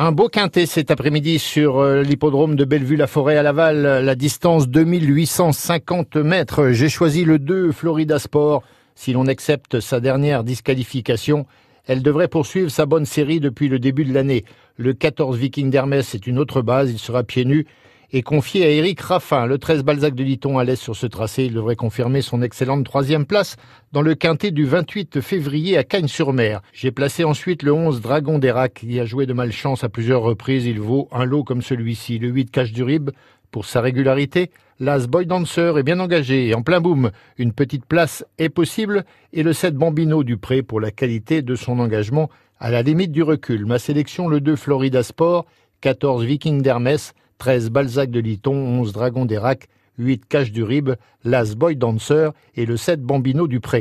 Un beau quintet cet après-midi sur euh, l'hippodrome de Bellevue-la-Forêt à Laval, la distance 2850 mètres. J'ai choisi le 2 Florida Sport. Si l'on accepte sa dernière disqualification, elle devrait poursuivre sa bonne série depuis le début de l'année. Le 14 Viking d'Hermès est une autre base, il sera pieds nus et confié à Eric Raffin. Le 13 Balzac de Liton à l'aise sur ce tracé. Il devrait confirmer son excellente troisième place dans le quintet du 28 février à Cagnes-sur-Mer. J'ai placé ensuite le 11 Dragon d'Erac qui a joué de malchance à plusieurs reprises. Il vaut un lot comme celui-ci. Le 8 Cache du Rib pour sa régularité. L'As Boy Dancer est bien engagé et en plein boom. Une petite place est possible et le 7 Bambino du Pré pour la qualité de son engagement à la limite du recul. Ma sélection le 2 Florida Sport, 14 Viking d'Hermès, 13 Balzac de Liton, 11 Dragon d'Erac, 8 Cache du Rib, l'As Boy Dancer et le 7 Bambino du Pré.